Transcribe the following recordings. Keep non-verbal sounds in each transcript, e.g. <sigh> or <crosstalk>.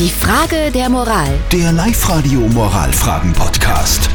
Die Frage der Moral. Der Live-Radio Moralfragen-Podcast.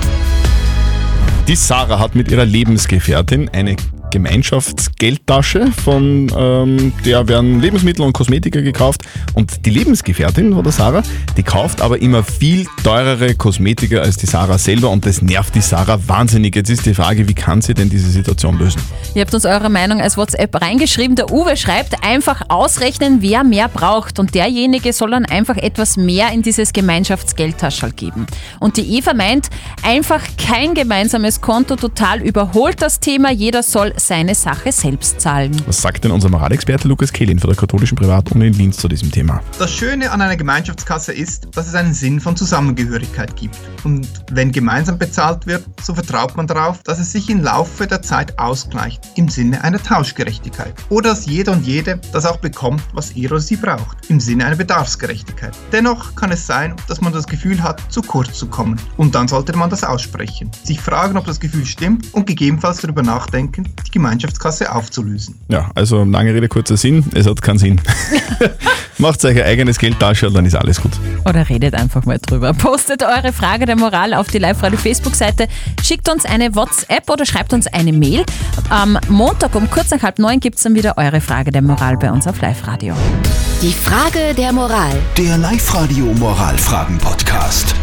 Die Sarah hat mit ihrer Lebensgefährtin eine Gemeinschaftsgeldtasche, von ähm, der werden Lebensmittel und Kosmetika gekauft. Und die Lebensgefährtin oder Sarah, die kauft aber immer viel teurere Kosmetika als die Sarah selber und das nervt die Sarah wahnsinnig. Jetzt ist die Frage, wie kann sie denn diese Situation lösen? Ihr habt uns eure Meinung als WhatsApp reingeschrieben. Der Uwe schreibt, einfach ausrechnen, wer mehr braucht. Und derjenige soll dann einfach etwas mehr in dieses Gemeinschaftsgeldtaschel geben. Und die Eva meint, einfach kein gemeinsames Konto, total überholt das Thema. Jeder soll seine Sache selbst zahlen. Was sagt denn unser Moralexperte Lukas Kehlin von der katholischen Privatuni in Linz zu diesem Thema? Das Schöne an einer Gemeinschaftskasse ist, dass es einen Sinn von Zusammengehörigkeit gibt. Und wenn gemeinsam bezahlt wird, so vertraut man darauf, dass es sich im Laufe der Zeit ausgleicht, im Sinne einer Tauschgerechtigkeit. Oder dass jeder und jede das auch bekommt, was er oder sie braucht, im Sinne einer Bedarfsgerechtigkeit. Dennoch kann es sein, dass man das Gefühl hat, zu kurz zu kommen. Und dann sollte man das aussprechen. Sich fragen, ob das Gefühl stimmt und gegebenenfalls darüber nachdenken, die Gemeinschaftskasse aufzulösen. Ja, also lange Rede, kurzer Sinn, es hat keinen Sinn. <laughs> Macht euch ein eigenes Geldtasche und dann ist alles gut. Oder redet einfach mal drüber. Postet eure Frage der Moral auf die Live-Radio Facebook-Seite, schickt uns eine WhatsApp oder schreibt uns eine Mail. Am Montag um kurz nach halb neun gibt es dann wieder eure Frage der Moral bei uns auf Live-Radio. Die Frage der Moral. Der Live-Radio Moralfragen-Podcast.